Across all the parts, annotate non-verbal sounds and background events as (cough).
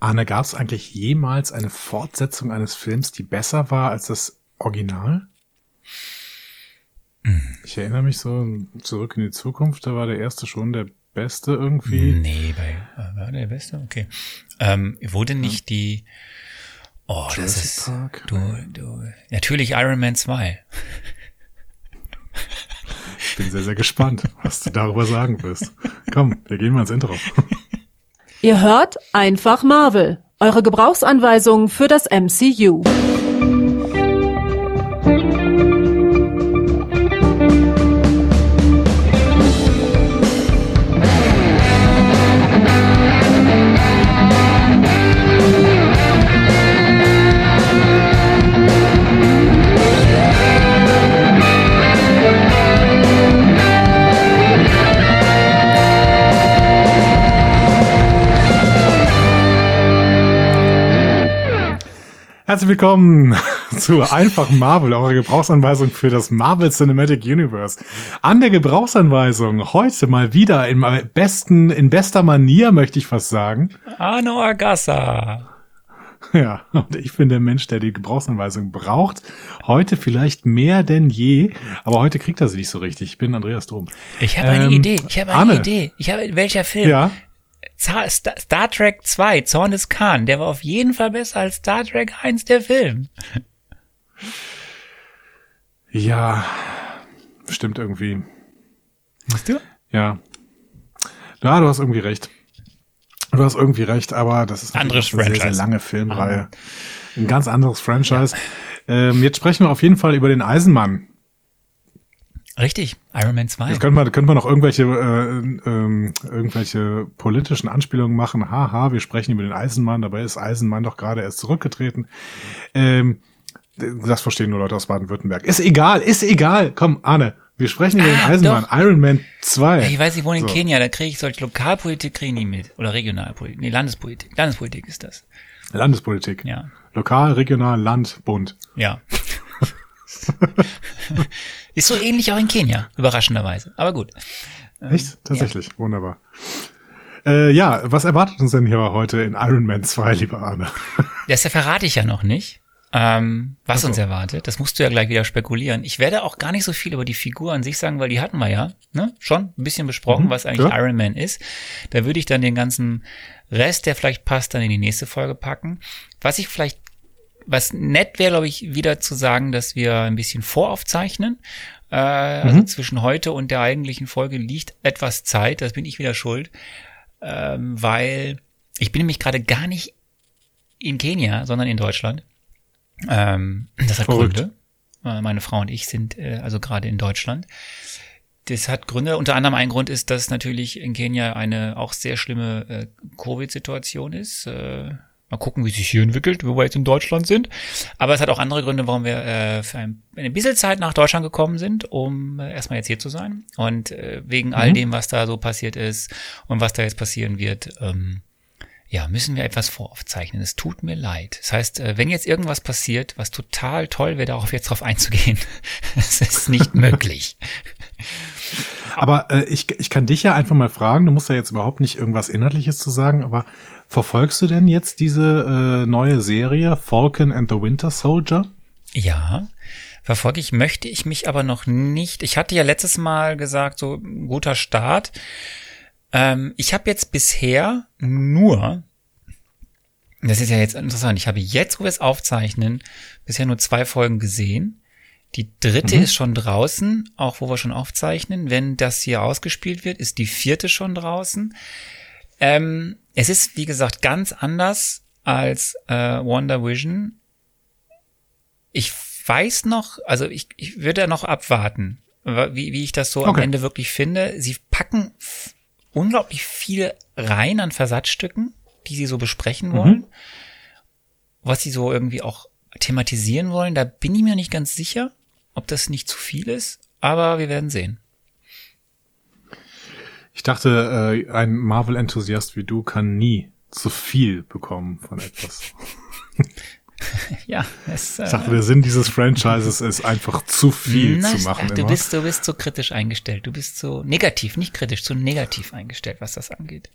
Arne, gab es eigentlich jemals eine Fortsetzung eines Films, die besser war als das Original? Mhm. Ich erinnere mich so zurück in die Zukunft, da war der erste schon der beste irgendwie. Nee, bei, äh, war der beste? Okay. Ähm, wurde nicht ja. die, oh, Jurassic das ist, Park? du, du, natürlich Iron Man 2. Ich bin sehr, sehr gespannt, was du darüber sagen wirst. Komm, wir gehen mal ins Intro. (laughs) Ihr hört einfach Marvel, eure Gebrauchsanweisung für das MCU. Herzlich willkommen (laughs) zu Einfach Marvel, eurer Gebrauchsanweisung für das Marvel Cinematic Universe. An der Gebrauchsanweisung heute mal wieder in besten, in bester Manier, möchte ich fast sagen. Arno Agassa. Ja, und ich bin der Mensch, der die Gebrauchsanweisung braucht. Heute vielleicht mehr denn je, aber heute kriegt er sie nicht so richtig. Ich bin Andreas Dom. Ich habe eine ähm, Idee. Ich habe eine Anne. Idee. Ich habe welcher Film? Ja. Star Trek 2, Zorn des Khan, der war auf jeden Fall besser als Star Trek 1, der Film. Ja, stimmt irgendwie. Hast du? Ja. Ja, du hast irgendwie recht. Du hast irgendwie recht, aber das ist eine sehr, sehr lange Filmreihe. Ein ganz anderes Franchise. Ja. Ähm, jetzt sprechen wir auf jeden Fall über den Eisenmann. Richtig, Iron Man 2. Jetzt könnte man, könnte man noch irgendwelche, äh, ähm, irgendwelche politischen Anspielungen machen. Haha, wir sprechen über den Eisenmann, dabei ist Eisenmann doch gerade erst zurückgetreten. Ähm, das verstehen nur Leute aus Baden-Württemberg. Ist egal, ist egal. Komm, Arne, wir sprechen über ah, den Eisenmann. Doch. Iron Man 2. Ich weiß, ich wohne in so. Kenia, da kriege ich solche Lokalpolitik kriege ich nie mit. Oder Regionalpolitik. Nee, Landespolitik. Landespolitik ist das. Landespolitik. Ja. Lokal, regional, Land, Bund. Ja. (laughs) Ist so ähnlich auch in Kenia, überraschenderweise. Aber gut. Echt? Ähm, Tatsächlich. Ja. Wunderbar. Äh, ja, was erwartet uns denn hier heute in Iron Man 2, lieber Arne? (laughs) Das verrate ich ja noch nicht. Ähm, was so. uns erwartet, das musst du ja gleich wieder spekulieren. Ich werde auch gar nicht so viel über die Figur an sich sagen, weil die hatten wir ja ne? schon ein bisschen besprochen, mhm, was eigentlich ja. Iron Man ist. Da würde ich dann den ganzen Rest, der vielleicht passt, dann in die nächste Folge packen. Was ich vielleicht was nett wäre, glaube ich, wieder zu sagen, dass wir ein bisschen voraufzeichnen. Äh, also mhm. zwischen heute und der eigentlichen Folge liegt etwas Zeit, das bin ich wieder schuld, ähm, weil ich bin nämlich gerade gar nicht in Kenia, sondern in Deutschland. Ähm, das hat Verrückt. Gründe. Äh, meine Frau und ich sind äh, also gerade in Deutschland. Das hat Gründe. Unter anderem ein Grund ist, dass natürlich in Kenia eine auch sehr schlimme äh, Covid-Situation ist. Äh, Mal gucken, wie sich hier entwickelt, wo wir jetzt in Deutschland sind. Aber es hat auch andere Gründe, warum wir äh, für ein, eine bisschen Zeit nach Deutschland gekommen sind, um äh, erstmal jetzt hier zu sein. Und äh, wegen mhm. all dem, was da so passiert ist und was da jetzt passieren wird, ähm, ja, müssen wir etwas voraufzeichnen. Es tut mir leid. Das heißt, äh, wenn jetzt irgendwas passiert, was total toll wäre, darauf jetzt drauf einzugehen, (laughs) es ist nicht (laughs) möglich. Aber äh, ich, ich kann dich ja einfach mal fragen, du musst ja jetzt überhaupt nicht irgendwas Inhaltliches zu sagen, aber verfolgst du denn jetzt diese äh, neue Serie Falcon and the Winter Soldier? Ja, verfolge ich, möchte ich mich aber noch nicht. Ich hatte ja letztes Mal gesagt, so guter Start. Ähm, ich habe jetzt bisher nur, das ist ja jetzt interessant, ich habe jetzt, wo wir es aufzeichnen, bisher nur zwei Folgen gesehen. Die dritte mhm. ist schon draußen, auch wo wir schon aufzeichnen. Wenn das hier ausgespielt wird, ist die vierte schon draußen. Ähm, es ist, wie gesagt, ganz anders als äh, Wonder Vision. Ich weiß noch, also ich, ich würde noch abwarten, wie, wie ich das so okay. am Ende wirklich finde. Sie packen unglaublich viele rein an Versatzstücken, die sie so besprechen wollen. Mhm. Was sie so irgendwie auch thematisieren wollen, da bin ich mir nicht ganz sicher ob das nicht zu viel ist, aber wir werden sehen. Ich dachte, äh, ein Marvel-Enthusiast wie du kann nie zu viel bekommen von etwas. (laughs) ja, es, äh, ich dachte, der Sinn dieses Franchises ist einfach zu viel na, zu machen. Ach, du bist, du bist so kritisch eingestellt. Du bist so negativ, nicht kritisch, so negativ eingestellt, was das angeht.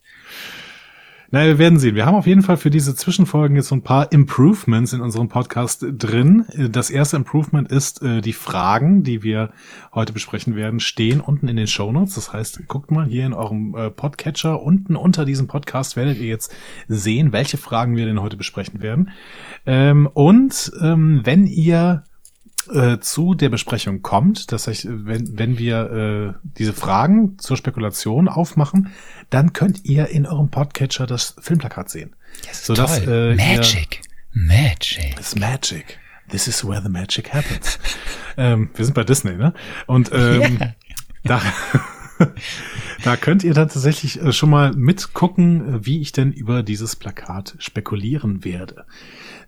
Na, wir werden sehen. Wir haben auf jeden Fall für diese Zwischenfolgen jetzt so ein paar Improvements in unserem Podcast drin. Das erste Improvement ist, äh, die Fragen, die wir heute besprechen werden, stehen unten in den Show Notes. Das heißt, guckt mal hier in eurem äh, Podcatcher. Unten unter diesem Podcast werdet ihr jetzt sehen, welche Fragen wir denn heute besprechen werden. Ähm, und ähm, wenn ihr äh, zu der Besprechung kommt, dass ich, wenn, wenn wir äh, diese Fragen zur Spekulation aufmachen, dann könnt ihr in eurem Podcatcher das Filmplakat sehen. Ist sodass, toll. Äh, Magic. Ihr, Magic. It's magic. This is where the magic happens. (laughs) ähm, wir sind bei Disney, ne? Und ähm, yeah. da, (laughs) da könnt ihr dann tatsächlich äh, schon mal mitgucken, wie ich denn über dieses Plakat spekulieren werde.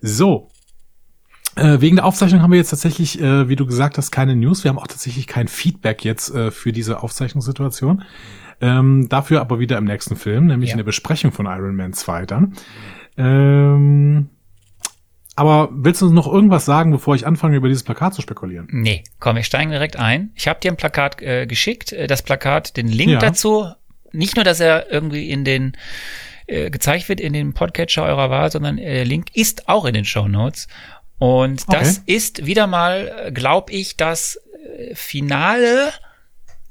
So, äh, wegen der Aufzeichnung haben wir jetzt tatsächlich, äh, wie du gesagt hast, keine News. Wir haben auch tatsächlich kein Feedback jetzt äh, für diese Aufzeichnungssituation. Ähm, dafür aber wieder im nächsten Film, nämlich ja. in der Besprechung von Iron Man 2 dann. Ähm, aber willst du uns noch irgendwas sagen, bevor ich anfange, über dieses Plakat zu spekulieren? Nee, komm, wir steigen direkt ein. Ich habe dir ein Plakat äh, geschickt, äh, das Plakat, den Link ja. dazu. Nicht nur, dass er irgendwie in den äh, gezeigt wird in den Podcatcher eurer Wahl, sondern äh, der Link ist auch in den Show Notes. Und das okay. ist wieder mal, glaube ich, das äh, finale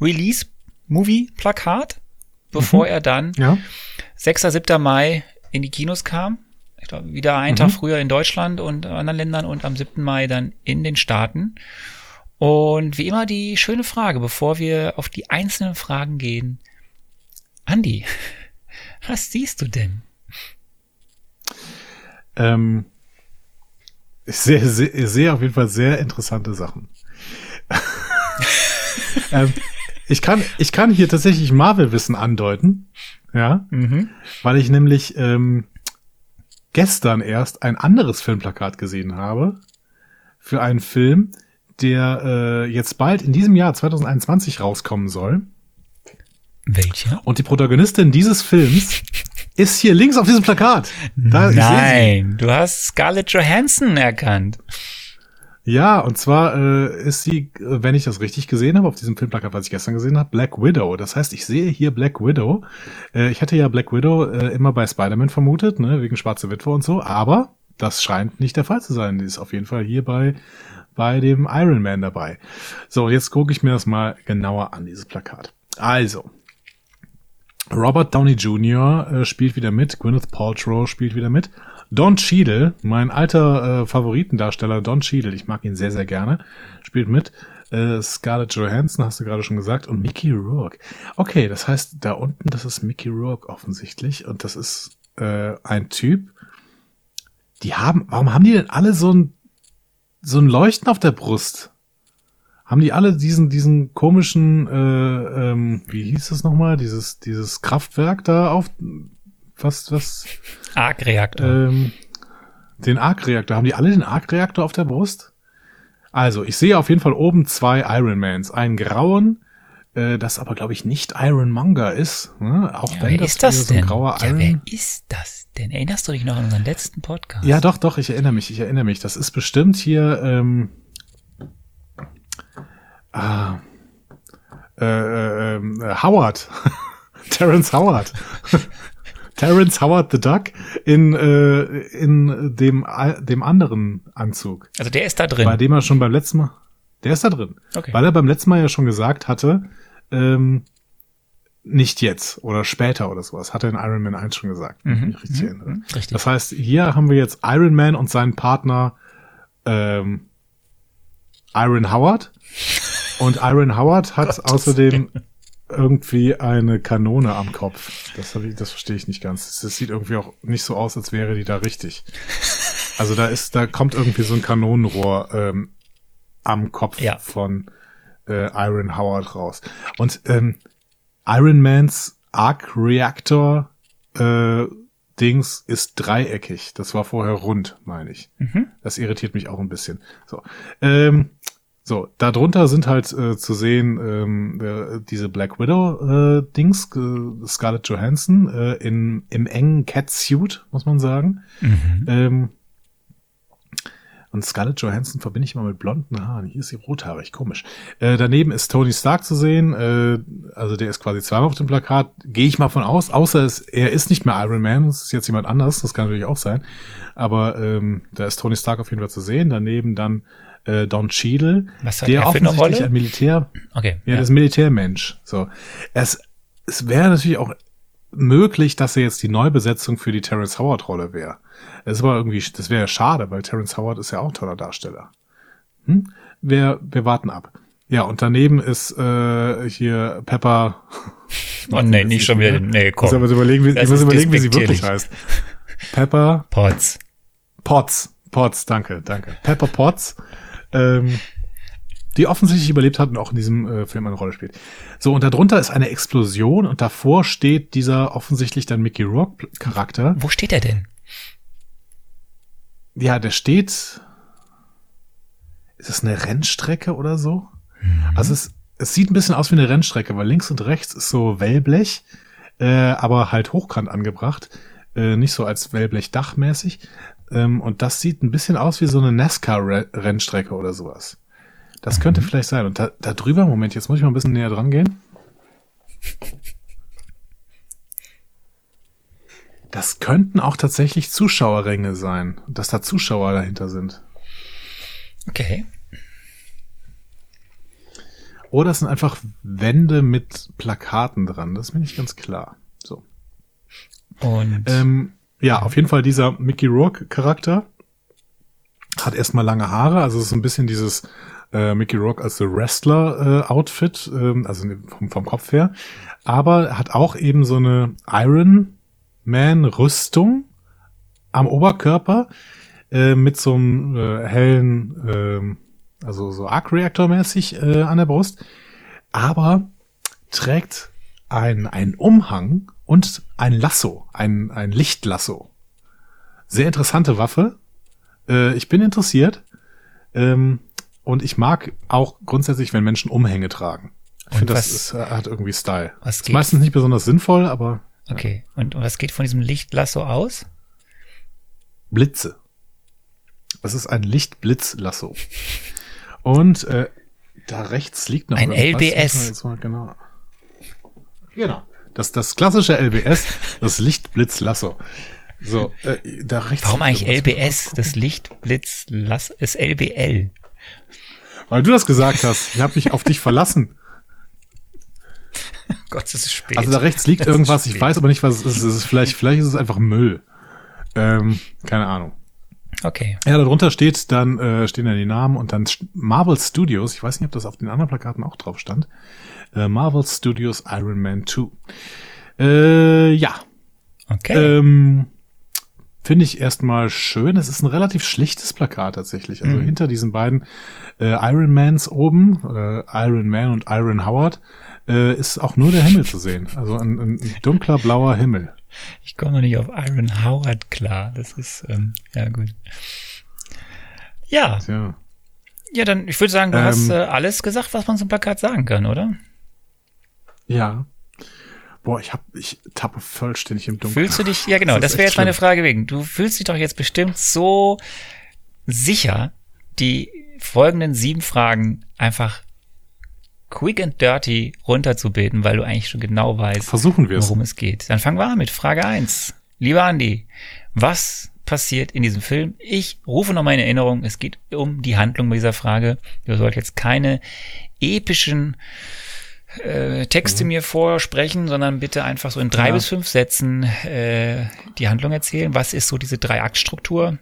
Release-Movie-Plakat, bevor mhm. er dann ja. 6. 7. Mai in die Kinos kam. Ich glaube, wieder einen mhm. Tag früher in Deutschland und anderen Ländern und am 7. Mai dann in den Staaten. Und wie immer die schöne Frage, bevor wir auf die einzelnen Fragen gehen. Andi, (laughs) was siehst du denn? Ähm, ich sehe, sehe, sehe auf jeden Fall sehr interessante Sachen. (laughs) ähm, ich kann, ich kann hier tatsächlich Marvel-Wissen andeuten, ja, mhm. weil ich nämlich ähm, gestern erst ein anderes Filmplakat gesehen habe für einen Film, der äh, jetzt bald in diesem Jahr 2021 rauskommen soll. Welcher? Und die Protagonistin dieses Films ist hier links auf diesem Plakat. Da, Nein, du hast Scarlett Johansson erkannt. Ja, und zwar äh, ist sie, äh, wenn ich das richtig gesehen habe, auf diesem Filmplakat, was ich gestern gesehen habe, Black Widow. Das heißt, ich sehe hier Black Widow. Äh, ich hatte ja Black Widow äh, immer bei Spider-Man vermutet, ne, wegen Schwarze Witwe und so, aber das scheint nicht der Fall zu sein. Die ist auf jeden Fall hier bei, bei dem Iron Man dabei. So, jetzt gucke ich mir das mal genauer an, dieses Plakat. Also, Robert Downey Jr. Äh, spielt wieder mit, Gwyneth Paltrow spielt wieder mit. Don Cheadle, mein alter äh, Favoritendarsteller Don Cheadle, ich mag ihn sehr, sehr gerne, spielt mit. Äh, Scarlett Johansson, hast du gerade schon gesagt, und Mickey Rourke. Okay, das heißt, da unten, das ist Mickey Rourke offensichtlich und das ist äh, ein Typ. Die haben, warum haben die denn alle so ein, so ein Leuchten auf der Brust? Haben die alle diesen diesen komischen äh, ähm, wie hieß das nochmal? Dieses dieses Kraftwerk da auf was was? Arc-Reaktor. Ähm, den Arc-Reaktor. Haben die alle den Arc-Reaktor auf der Brust? Also ich sehe auf jeden Fall oben zwei Ironmans einen grauen äh, das aber glaube ich nicht Iron Monger ist ne? auch ja, wenn das, ist das so ein grauer ja, Iron wer ist das denn? Erinnerst du dich noch an unseren letzten Podcast? Ja doch doch ich erinnere mich ich erinnere mich. Das ist bestimmt hier ähm, Ah. Äh, äh, äh, Howard. (laughs) Terence Howard. (laughs) Terence Howard the Duck in, äh, in dem, dem anderen Anzug. Also der ist da drin. Bei dem er schon beim letzten Mal. Der ist da drin. Okay. Weil er beim letzten Mal ja schon gesagt hatte, ähm, nicht jetzt oder später oder sowas, hat er in Iron Man 1 schon gesagt, mhm. wenn ich richtig mhm. erinnere. Richtig. Das heißt, hier haben wir jetzt Iron Man und seinen Partner ähm, Iron Howard. (laughs) Und Iron Howard hat außerdem irgendwie eine Kanone am Kopf. Das, ich, das verstehe ich nicht ganz. Das sieht irgendwie auch nicht so aus, als wäre die da richtig. Also da ist, da kommt irgendwie so ein Kanonenrohr ähm, am Kopf ja. von äh, Iron Howard raus. Und ähm, Iron Mans Arc Reactor äh, Dings ist dreieckig. Das war vorher rund, meine ich. Mhm. Das irritiert mich auch ein bisschen. So. Ähm, so, darunter sind halt äh, zu sehen ähm, äh, diese Black Widow äh, Dings, äh, Scarlett Johansson äh, in im engen Catsuit, muss man sagen. Mhm. Ähm, Und Scarlett Johansson verbinde ich immer mit blonden Haaren. Hier ist sie rothaarig, komisch. Äh, daneben ist Tony Stark zu sehen. Äh, also der ist quasi zweimal auf dem Plakat. Gehe ich mal von aus. Außer es, er ist nicht mehr Iron Man. Es ist jetzt jemand anders. Das kann natürlich auch sein. Aber ähm, da ist Tony Stark auf jeden Fall zu sehen. Daneben dann äh, Don Cheadle, Was hat der er für eine offensichtlich Rolle? ein Militär, Okay. ja, das ist ein Militärmensch. So, es, es wäre natürlich auch möglich, dass er jetzt die Neubesetzung für die Terrence Howard Rolle wäre. Das ist aber irgendwie, das wäre ja schade, weil Terrence Howard ist ja auch ein toller Darsteller. Hm? Wir, wir warten ab. Ja, und daneben ist äh, hier Pepper. (laughs) Oh nee, nicht schon wieder. Nee, Ich muss komm. aber überlegen, wie, Das ich muss überlegen, wie sie wirklich heißt. Pepper Potts. Potts. Potts, danke, danke. Pepper Potts. Ähm, die offensichtlich überlebt hat und auch in diesem äh, Film eine Rolle spielt. So, und darunter ist eine Explosion und davor steht dieser offensichtlich dann Mickey Rourke Charakter. Wo steht er denn? Ja, der steht. Ist es eine Rennstrecke oder so? Also es, es sieht ein bisschen aus wie eine Rennstrecke, weil links und rechts ist so Wellblech, äh, aber halt hochkant angebracht. Äh, nicht so als Wellblech dachmäßig. Ähm, und das sieht ein bisschen aus wie so eine NASCAR-Rennstrecke oder sowas. Das könnte vielleicht sein. Und da, da drüber, Moment, jetzt muss ich mal ein bisschen näher dran gehen. Das könnten auch tatsächlich Zuschauerränge sein, dass da Zuschauer dahinter sind. Okay. Oder es sind einfach Wände mit Plakaten dran. Das ist mir nicht ganz klar. So. Und Ähm, ja, auf jeden Fall dieser Mickey Rourke Charakter hat erstmal lange Haare, also es ist ein bisschen dieses äh, Mickey Rourke als The Wrestler äh, Outfit, ähm, also vom, vom Kopf her, aber er hat auch eben so eine Iron Man Rüstung am Oberkörper äh, mit so einem äh, hellen, ähm, also so Arc Reactor mäßig äh, an der Brust, aber trägt ein, ein Umhang und ein Lasso, ein, ein Lichtlasso. Sehr interessante Waffe. Äh, ich bin interessiert. Ähm, und ich mag auch grundsätzlich, wenn Menschen Umhänge tragen. Ich Und finde, das ist, äh, hat irgendwie Style. was ist geht- meistens nicht besonders sinnvoll, aber okay. Und was geht von diesem Lichtlasso aus? Blitze. Es ist ein Lichtblitzlasso. Und äh, da rechts liegt noch Ein irgendwas. LBS. Genau. Genau. Das, das klassische LBS, das Lichtblitzlasso. So, äh, da rechts. Warum eigentlich. LBS? Das Lichtblitzlasso ist LBL. Weil du das gesagt hast. Ich habe mich auf dich verlassen. (laughs) Gott, es ist spät. Also da rechts liegt ist irgendwas, ich weiß aber nicht, was es ist. Es ist vielleicht, vielleicht ist es einfach Müll. Ähm, keine Ahnung. Okay. Ja, darunter steht dann, äh, stehen dann die Namen und dann Marvel Studios, ich weiß nicht, ob das auf den anderen Plakaten auch drauf stand. Äh, Marvel Studios Iron Man 2. Äh, ja. Okay. Ähm, Finde ich erstmal schön. Es ist ein relativ schlichtes Plakat tatsächlich. Also hinter diesen beiden äh, Iron Mans oben, äh, Iron Man und Iron Howard, äh, ist auch nur der Himmel zu sehen. Also ein, ein dunkler blauer Himmel. Ich komme noch nicht auf Iron Howard klar. Das ist, ähm, ja gut. Ja, Ja. ja, dann, ich würde sagen, du Ähm, hast äh, alles gesagt, was man zum Plakat sagen kann, oder? Ja. Boah, ich hab, ich tappe vollständig im Dunkeln. Fühlst du dich, ja genau, Das das, wäre jetzt meine schlimm. Frage wegen. Du fühlst dich doch jetzt bestimmt so sicher, die folgenden sieben Fragen einfach quick and dirty runterzubeten, weil du eigentlich schon genau weißt, Versuchen worum es geht. Dann fangen wir an mit Frage eins. Lieber Andi, was passiert in diesem Film? Ich rufe noch in Erinnerung, es geht um die Handlung bei dieser Frage. Du sollst jetzt keine epischen äh, Texte mir vorsprechen, sondern bitte einfach so in drei Mhm. Ja. bis fünf Sätzen äh, die Handlung erzählen. Was ist so diese Drei-Akt-Struktur?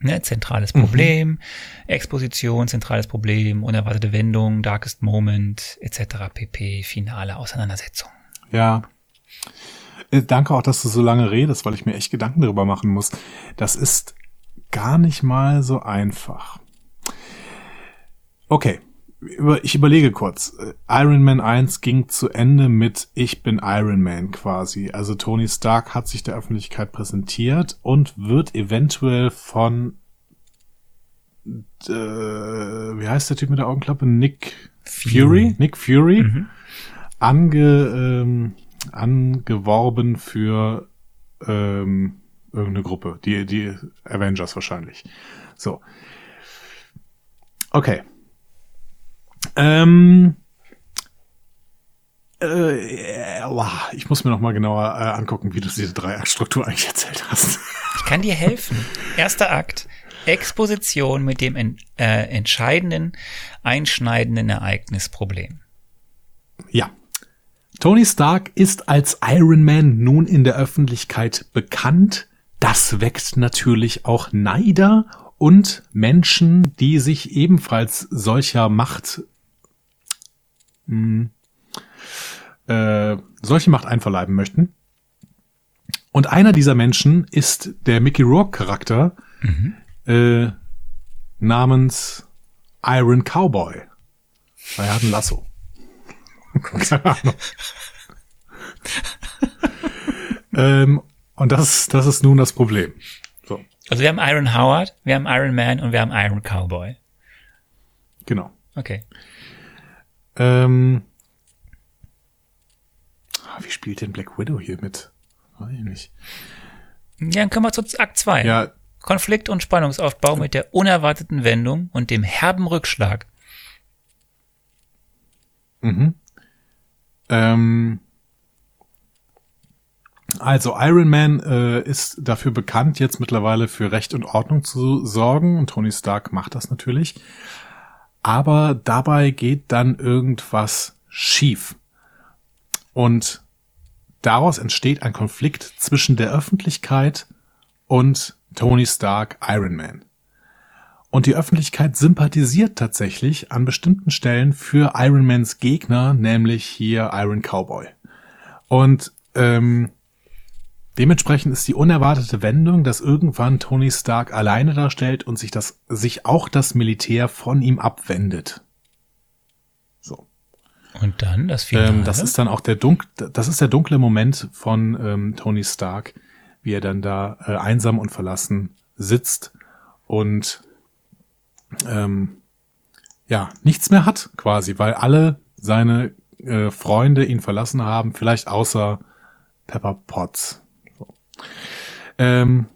Ne, zentrales Mhm. Problem, Exposition, zentrales Problem, unerwartete Wendung, Darkest Moment, etc. pp, finale Auseinandersetzung. Ja. Äh, Danke auch, dass du so lange redest, weil ich mir echt Gedanken darüber machen muss. Das ist gar nicht mal so einfach. Okay. Ich überlege kurz. Äh, Iron Man 1 ging zu Ende mit Ich bin Iron Man quasi. Also Tony Stark hat sich der Öffentlichkeit präsentiert und wird eventuell von äh, wie heißt der Typ mit der Augenklappe? Nick Fury? Nick Fury? ange, ähm, angeworben für ähm, irgendeine Gruppe, die, die Avengers wahrscheinlich. So. Okay. Ähm, äh, ich muss mir noch mal genauer äh, angucken, wie du diese Dreiaktstruktur eigentlich erzählt hast. Ich kann dir helfen. Erster Akt. Exposition mit dem en äh, entscheidenden, einschneidenden Ereignisproblem. Ja. Tony Stark ist als Iron Man nun in der Öffentlichkeit bekannt. Das weckt natürlich auch Neider und Menschen, die sich ebenfalls solcher Macht mh, äh, solche Macht einverleiben möchten. Und einer dieser Menschen ist der Mickey Rourke Charakter mhm. äh, namens Iron Cowboy. Er hat ein Lasso. (laughs) Keine Ahnung. (laughs) ähm, und das, das ist nun das Problem. So. Also wir haben Iron Howard, wir haben Iron Man und wir haben Iron Cowboy. Genau. Okay. Ähm, ah, wie spielt denn Black Widow hier mit? Weiß ich nicht. Ja, dann kommen wir zu Akt 2. Ja. Konflikt- und Spannungsaufbau mit der unerwarteten Wendung und dem herben Rückschlag. Mhm. Ähm, also Iron Man äh, ist dafür bekannt, jetzt mittlerweile für Recht und Ordnung zu sorgen. Und Tony Stark macht das natürlich. Aber dabei geht dann irgendwas schief. Und daraus entsteht ein Konflikt zwischen der Öffentlichkeit und Tony Stark Iron Man. Und die Öffentlichkeit sympathisiert tatsächlich an bestimmten Stellen für Iron Mans Gegner, nämlich hier Iron Cowboy. Und ähm, dementsprechend ist die unerwartete Wendung, dass irgendwann Tony Stark alleine darstellt und sich das, sich auch das Militär von ihm abwendet. So. Und dann das Finale? Ähm, das ist dann auch der dunkel, das ist der dunkle Moment von ähm, Tony Stark, wie er dann da äh, einsam und verlassen sitzt und ähm, ja, nichts mehr hat quasi, weil alle seine äh, Freunde ihn verlassen haben, vielleicht außer Pepper Potts. Ähm,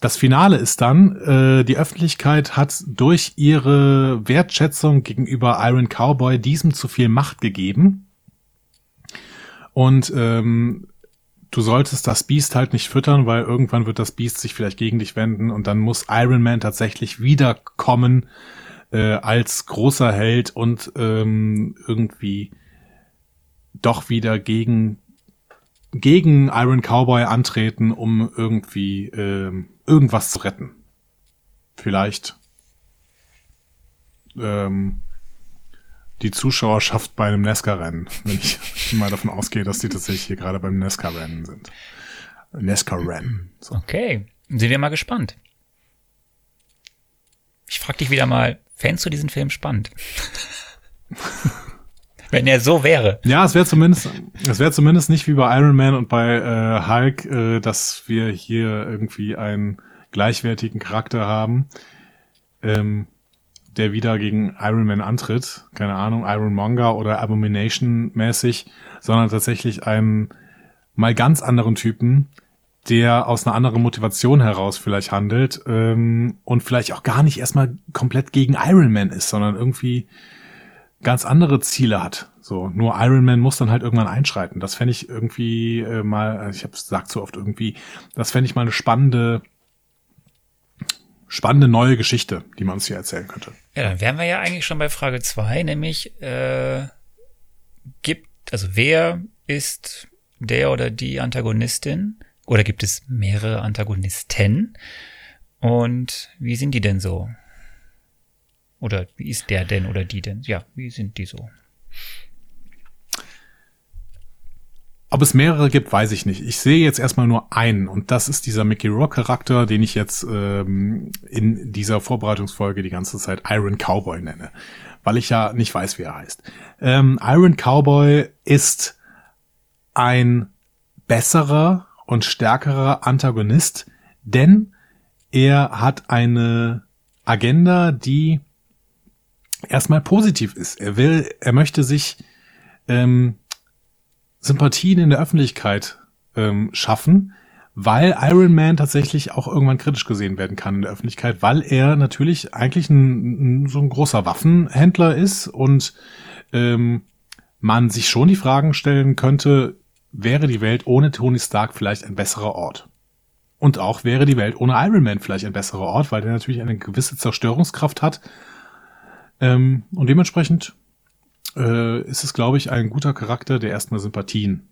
das Finale ist dann, äh, die Öffentlichkeit hat durch ihre Wertschätzung gegenüber Iron Cowboy diesem zu viel Macht gegeben. Und ähm, du solltest das Beast halt nicht füttern, weil irgendwann wird das Beast sich vielleicht gegen dich wenden und dann muss Iron Man tatsächlich wiederkommen äh, als großer Held und ähm, irgendwie doch wieder gegen gegen Iron Cowboy antreten, um irgendwie ähm, irgendwas zu retten. Vielleicht ähm, die Zuschauerschaft bei einem Nesca-Rennen, (laughs) wenn ich mal davon ausgehe, dass die tatsächlich hier gerade beim Nesca-Rennen sind. Nesca-Rennen. So. Okay, sind wir mal gespannt. Ich frag dich wieder mal, fändest du diesen Film spannend? (laughs) Wenn er so wäre. Ja, es wäre zumindest, es wäre zumindest nicht wie bei Iron Man und bei äh, Hulk, äh, dass wir hier irgendwie einen gleichwertigen Charakter haben. Ähm, der wieder gegen Iron Man antritt, keine Ahnung, Iron Monger oder Abomination mäßig, sondern tatsächlich einen mal ganz anderen Typen, der aus einer anderen Motivation heraus vielleicht handelt ähm, und vielleicht auch gar nicht erstmal komplett gegen Iron Man ist, sondern irgendwie ganz andere Ziele hat. So, nur Iron Man muss dann halt irgendwann einschreiten. Das fände ich irgendwie äh, mal, ich habe sagt so oft irgendwie, das fände ich mal eine spannende spannende neue Geschichte, die man uns hier erzählen könnte. Ja, dann wären wir ja eigentlich schon bei Frage zwei, nämlich äh, gibt, also wer ist der oder die Antagonistin? Oder gibt es mehrere Antagonisten? Und wie sind die denn so? Oder wie ist der denn oder die denn? Ja, wie sind die so? Ob es mehrere gibt, weiß ich nicht. Ich sehe jetzt erstmal nur einen und das ist dieser Mickey Rock Charakter, den ich jetzt ähm, in dieser Vorbereitungsfolge die ganze Zeit Iron Cowboy nenne, weil ich ja nicht weiß, wie er heißt. Ähm, Iron Cowboy ist ein besserer und stärkerer Antagonist, denn er hat eine Agenda, die erstmal positiv ist. Er will, er möchte sich ähm, Sympathien in der Öffentlichkeit ähm, schaffen, weil Iron Man tatsächlich auch irgendwann kritisch gesehen werden kann in der Öffentlichkeit, weil er natürlich eigentlich ein, ein so ein großer Waffenhändler ist und ähm, man sich schon die Fragen stellen könnte, wäre die Welt ohne Tony Stark vielleicht ein besserer Ort? Und auch wäre die Welt ohne Iron Man vielleicht ein besserer Ort, weil der natürlich eine gewisse Zerstörungskraft hat. Ähm, und dementsprechend äh, ist es, glaube ich, ein guter Charakter, der erstmal Sympathien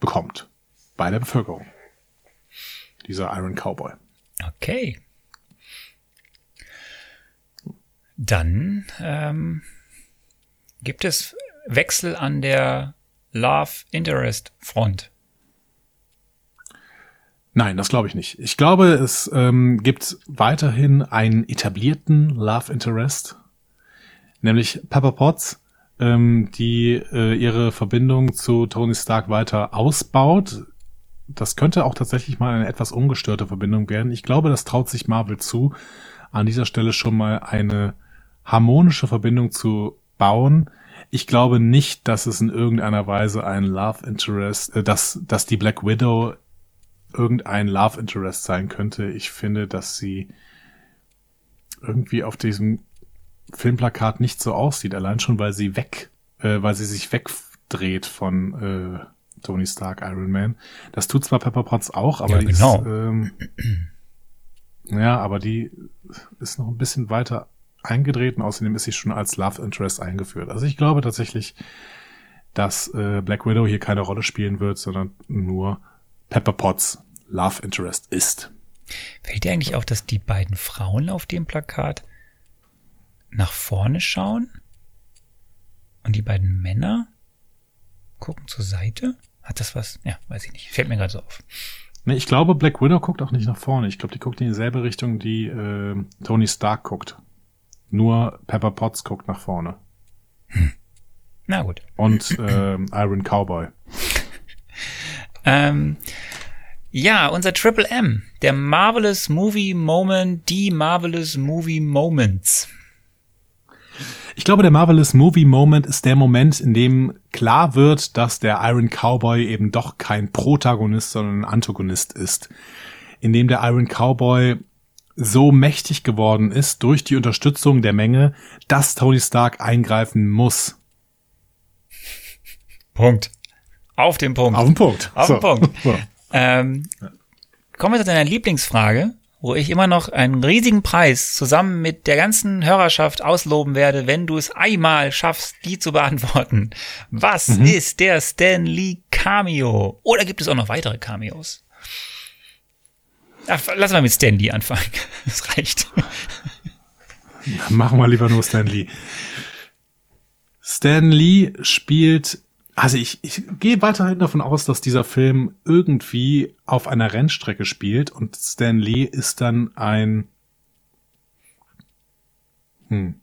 bekommt bei der Bevölkerung dieser Iron Cowboy. Okay. Dann ähm, gibt es Wechsel an der Love Interest Front. Nein, das glaube ich nicht. Ich glaube, es ähm, gibt weiterhin einen etablierten Love Interest, nämlich Pepper Potts, ähm, die äh, ihre Verbindung zu Tony Stark weiter ausbaut das könnte auch tatsächlich mal eine etwas ungestörte Verbindung werden. Ich glaube, das traut sich Marvel zu, an dieser Stelle schon mal eine harmonische Verbindung zu bauen. Ich glaube nicht, dass es in irgendeiner Weise ein Love Interest, äh, dass, dass die Black Widow irgendein Love Interest sein könnte. Ich finde, dass sie irgendwie auf diesem Filmplakat nicht so aussieht, allein schon, weil sie weg, äh, weil sie sich wegdreht von äh, Tony Stark Iron Man. Das tut zwar Pepper Potts auch, aber ja, die genau. ist, ähm, (clears throat) ja, aber die ist noch ein bisschen weiter eingedreht und außerdem ist sie schon als Love Interest eingeführt. Also ich glaube tatsächlich, dass äh, Black Widow hier keine Rolle spielen wird, sondern nur Pepper Potts Love Interest ist. Fällt dir eigentlich auf, dass die beiden Frauen auf dem Plakat nach vorne schauen und die beiden Männer gucken zur Seite? Hat das was? Ja, weiß ich nicht. Fällt mir gerade so auf. Nee, ich glaube, Black Widow guckt auch nicht nach vorne. Ich glaube, die guckt in dieselbe Richtung, die äh, Tony Stark guckt. Nur Pepper Potts guckt nach vorne. Hm. Na gut. Und äh, (clears throat) Iron Cowboy. ähm, ja, unser Triple M, der Marvelous Movie Moment, die Marvelous Movie Moments. Ich glaube, der Marvelous Movie Moment ist der Moment, in dem klar wird, dass der Iron Cowboy eben doch kein Protagonist, sondern ein Antagonist ist. In dem der Iron Cowboy so mächtig geworden ist durch die Unterstützung der Menge, dass Tony Stark eingreifen muss. Punkt. Auf den Punkt. Auf den Punkt. Auf so. den Punkt. (laughs) So. Ähm, kommen wir zu deiner Lieblingsfrage wo ich immer noch einen riesigen Preis zusammen mit der ganzen Hörerschaft ausloben werde, wenn du es einmal schaffst, die zu beantworten. Was mhm. ist der Stan Lee Cameo? Oder gibt es auch noch weitere Cameos? Ach, lass mal mit Stan Lee anfangen. (laughs) Das reicht. Machen wir lieber nur Stan Lee. Stan Lee spielt also ich, ich gehe weiterhin davon aus, dass dieser Film irgendwie auf einer Rennstrecke spielt und Stan Lee ist dann ein hm.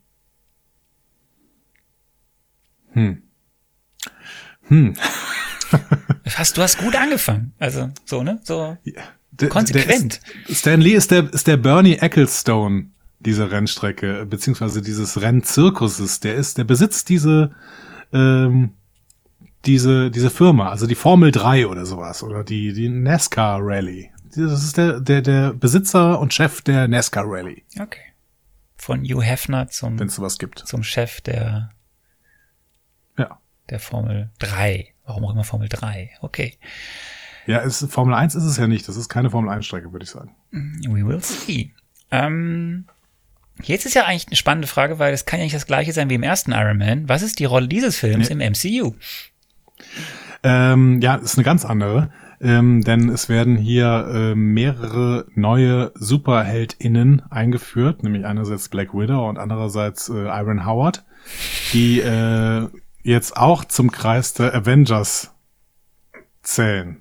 Hm. Hm. (laughs) hast, du hast gut angefangen. Also so, ne? So ja, konsequent. Ist, Stan Lee ist der, ist der Bernie Ecclestone dieser Rennstrecke, beziehungsweise dieses Rennzirkuses. Der ist, der besitzt diese ähm, diese, diese Firma, also die Formel 3 oder sowas, oder die, die NASCAR Rally. Das ist der, der, der Besitzer und Chef der NASCAR Rally. Okay. Von Hugh Hefner zum, wenn es sowas gibt. Zum Chef der, ja. der Formel 3. Warum auch immer Formel 3. Okay. Ja, ist, Formel 1 ist es ja nicht. Das ist keine Formel 1 Strecke, würde ich sagen. We will see. Ähm, jetzt ist ja eigentlich eine spannende Frage, weil es kann ja nicht das gleiche sein wie im ersten Iron Man. Was ist die Rolle dieses Films nee. im MCU? Ähm, ja, ist eine ganz andere. Ähm, denn es werden hier äh, mehrere neue SuperheldInnen eingeführt, nämlich einerseits Black Widow und andererseits äh, Iron Howard, die äh, jetzt auch zum Kreis der Avengers zählen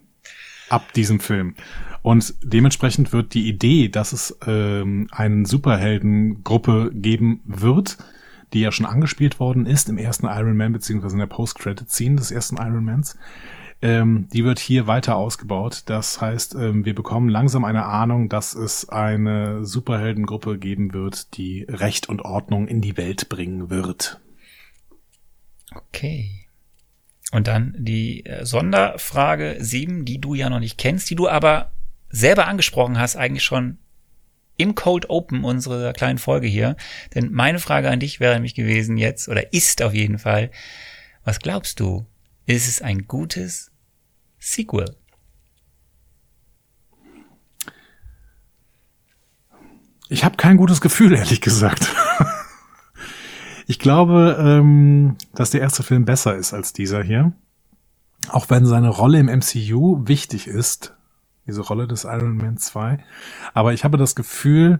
ab diesem Film. Und dementsprechend wird die Idee, dass es ähm, eine Superheldengruppe geben wird, die ja schon angespielt worden ist im ersten Iron Man, beziehungsweise in der Post-Credit-Scene des ersten Iron Mans. Ähm, die wird hier weiter ausgebaut. Das heißt, ähm, wir bekommen langsam eine Ahnung, dass es eine Superheldengruppe geben wird, die Recht und Ordnung in die Welt bringen wird. Okay. Und dann die äh, Sonderfrage 7, die du ja noch nicht kennst, die du aber selber angesprochen hast, eigentlich schon im Cold Open unserer kleinen Folge hier. Denn meine Frage an dich wäre nämlich gewesen jetzt, oder ist auf jeden Fall, was glaubst du? Ist es ein gutes Sequel? Ich habe kein gutes Gefühl, (laughs) ehrlich gesagt. ich glaube, ähm, dass der erste Film besser ist als dieser hier. Auch wenn seine Rolle im MCU wichtig ist, diese Rolle des Iron Man 2. Aber ich habe das Gefühl,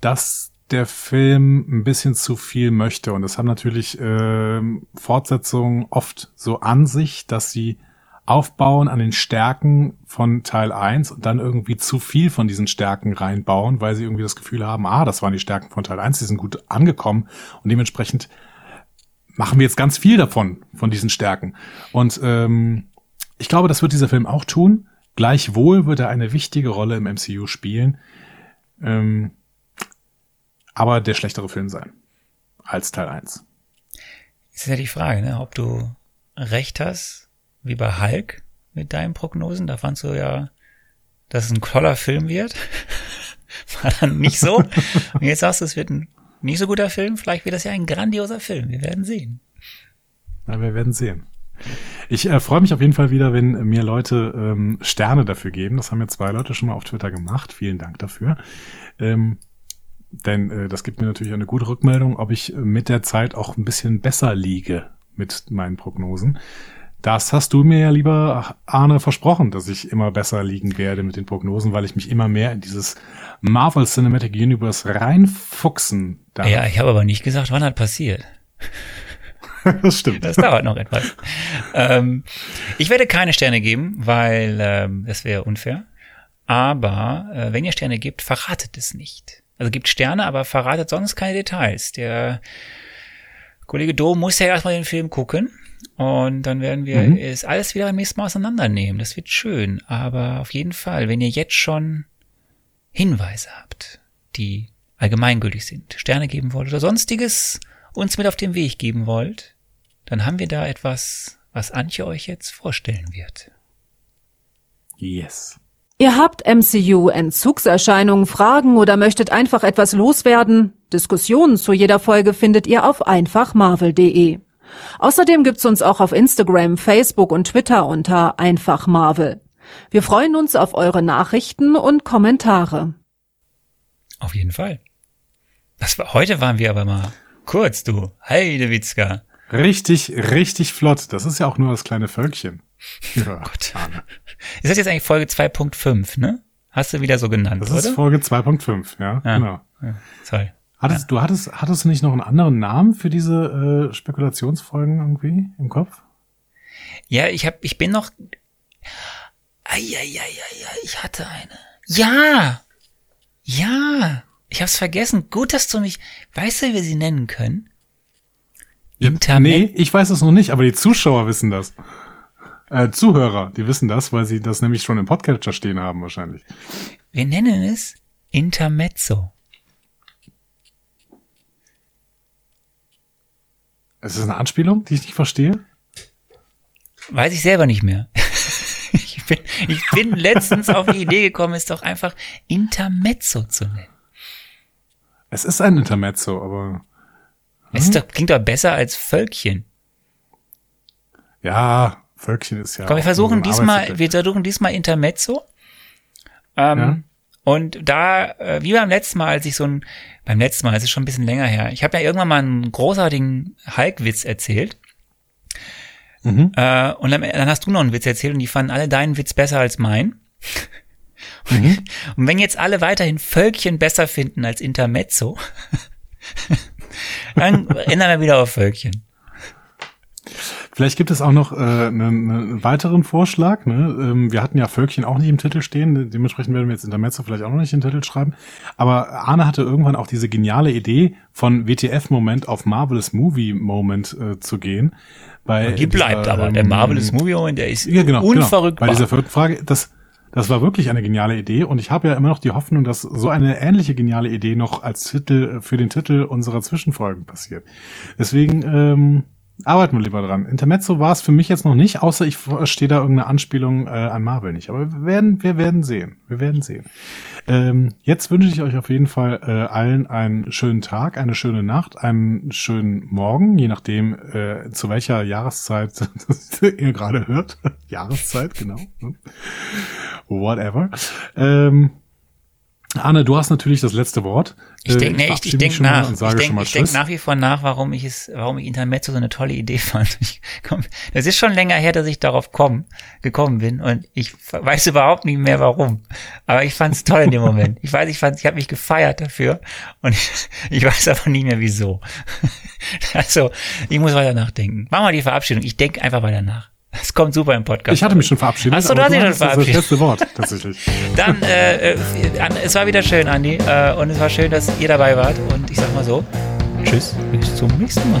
dass der Film ein bisschen zu viel möchte. Und das haben natürlich äh, Fortsetzungen oft so an sich, dass sie aufbauen an den Stärken von Teil 1 und dann irgendwie zu viel von diesen Stärken reinbauen, weil sie irgendwie das Gefühl haben, ah, das waren die Stärken von Teil 1, die sind gut angekommen und dementsprechend machen wir jetzt ganz viel davon, von diesen Stärken. Und ähm, ich glaube, das wird dieser Film auch tun. Gleichwohl wird er eine wichtige Rolle im MCU spielen, ähm, aber der schlechtere Film sein als Teil 1. Ist ja die Frage, ne, ob du recht hast wie bei Hulk mit deinen Prognosen. Da fandst du ja, dass es ein toller Film wird. (laughs) War dann nicht so. Und jetzt sagst du, es wird ein nicht so guter Film. Vielleicht wird das ja ein grandioser Film. Wir werden sehen. Na, wir werden sehen. Ich äh, freue mich auf jeden Fall wieder, wenn mir Leute ähm, Sterne dafür geben. Das haben mir zwei Leute schon mal auf Twitter gemacht. Vielen Dank dafür. Ähm, denn äh, das gibt mir natürlich eine gute Rückmeldung, ob ich mit der Zeit auch ein bisschen besser liege mit meinen Prognosen. Das hast du mir ja, lieber Arne, versprochen, dass ich immer besser liegen werde mit den Prognosen, weil ich mich immer mehr in dieses Marvel Cinematic Universe reinfuchsen darf. Ja, ich habe aber nicht gesagt, wann das passiert. (laughs) das stimmt. Das dauert noch etwas. ähm, ich werde keine Sterne geben, weil ähm, das wäre unfair. Aber äh, wenn ihr Sterne gebt, verratet es nicht. Also gibt Sterne, aber verratet sonst keine Details. Der Kollege Dom muss ja erstmal den Film gucken und dann werden wir mhm. es alles wieder beim nächsten Mal auseinandernehmen. Das wird schön. Aber auf jeden Fall, wenn ihr jetzt schon Hinweise habt, die allgemeingültig sind, Sterne geben wollt oder sonstiges uns mit auf den Weg geben wollt, dann haben wir da etwas, was Antje euch jetzt vorstellen wird. Yes. Ihr habt MCU-Entzugserscheinungen, Fragen oder möchtet einfach etwas loswerden? Diskussionen zu jeder Folge findet ihr auf einfachmarvel.de. Außerdem gibt's uns auch auf Instagram, Facebook und Twitter unter einfach Marvel. Wir freuen uns auf eure Nachrichten und Kommentare. Auf jeden Fall. Das war, heute waren wir aber mal kurz, du. Heidewitzka. Richtig, richtig flott. Das ist ja auch nur das kleine Völkchen. (laughs) Ja, Gott. Ist das jetzt eigentlich Folge 2.5, ne? Hast du wieder so genannt, Das ist oder? Folge 2.5, ja, ah, genau. Ja, sorry. Hattest, ja. Du hattest, hattest du nicht noch einen anderen Namen für diese äh, Spekulationsfolgen irgendwie im Kopf? Ja, ich hab, ich bin noch. Eieieiei, ich hatte eine. Ja! Ja! Ich hab's vergessen. Gut, dass du mich. Weißt du, wie wir sie nennen können? Ja, nee, ich weiß es noch nicht, aber die Zuschauer wissen das. Äh, Zuhörer, die wissen das, weil sie das nämlich schon im Podcatcher stehen haben wahrscheinlich. Wir nennen es Intermezzo. Ist das eine Anspielung, die ich nicht verstehe? Weiß ich selber nicht mehr. (laughs) ich, bin, ich bin letztens auf die Idee gekommen, es doch einfach Intermezzo zu nennen. Es ist ein Intermezzo, aber. Hm? Es doch, klingt doch besser als Völkchen. Ja, Völkchen ist ja. Komm, wir versuchen diesmal, wir versuchen diesmal Intermezzo. Ähm, ja? Und da, äh, wie beim letzten Mal, als ich so ein, beim letzten Mal, es ist schon ein bisschen länger her, ich habe ja irgendwann mal einen großartigen Hulk-Witz erzählt. Mhm. Äh, und dann, dann, hast du noch einen Witz erzählt und die fanden alle deinen Witz besser als mein. Mhm. (laughs) Und wenn jetzt alle weiterhin Völkchen besser finden als Intermezzo, (laughs) dann ändern wir wieder auf Völkchen. Vielleicht gibt es auch noch äh, einen, einen weiteren Vorschlag. Ne? Ähm, wir hatten ja Völkchen auch nicht im Titel stehen, dementsprechend werden wir jetzt Intermezzo vielleicht auch noch nicht den Titel schreiben. Aber Arne hatte irgendwann auch diese geniale Idee, von WTF-Moment auf Marvelous Movie-Moment äh, zu gehen. Bei die bleibt dieser, aber, ähm, der Marvelous Movie-Moment, der ist ja, genau, unverrückbar. Genau. Bei dieser vierten Frage, das, das war wirklich eine geniale Idee und ich habe ja immer noch die Hoffnung, dass so eine ähnliche geniale Idee noch als Titel für den Titel unserer Zwischenfolgen passiert. Deswegen ähm, Arbeiten wir lieber dran. Intermezzo war es für mich jetzt noch nicht, außer ich verstehe da irgendeine Anspielung äh, an Marvel nicht. Aber wir werden, wir werden sehen. Wir werden sehen. Ähm, jetzt wünsche ich euch auf jeden Fall äh, allen einen schönen Tag, eine schöne Nacht, einen schönen Morgen, je nachdem, äh, zu welcher Jahreszeit (laughs) ihr gerade hört. (laughs) Jahreszeit, genau. Whatever. Ähm, Anne, du hast natürlich das letzte Wort. Ich denke nee, ich, ich denk nach. Ich denke denk nach wie vor nach, warum ich es, warum ich Intermezzo so eine tolle Idee (laughs) fand. Ich komm, das ist schon länger her, dass ich darauf komm, gekommen bin und ich weiß überhaupt nicht mehr warum. Aber ich fand es toll in dem Moment. Ich weiß, ich fand, ich habe mich gefeiert dafür und ich, (laughs) ich weiß aber nicht mehr wieso. (laughs) Also, ich muss weiter nachdenken. Machen wir die Verabschiedung. Ich denke einfach weiter nach. Es kommt super im Podcast. Ich hatte mich schon verabschiedet. Achso, du hast dich schon verabschiedet. Das letzte Wort, tatsächlich. (laughs) Dann, äh, äh, es war wieder schön, Andi. Äh, und es war schön, dass ihr dabei wart. Und ich sag mal so, tschüss, bis zum nächsten Mal.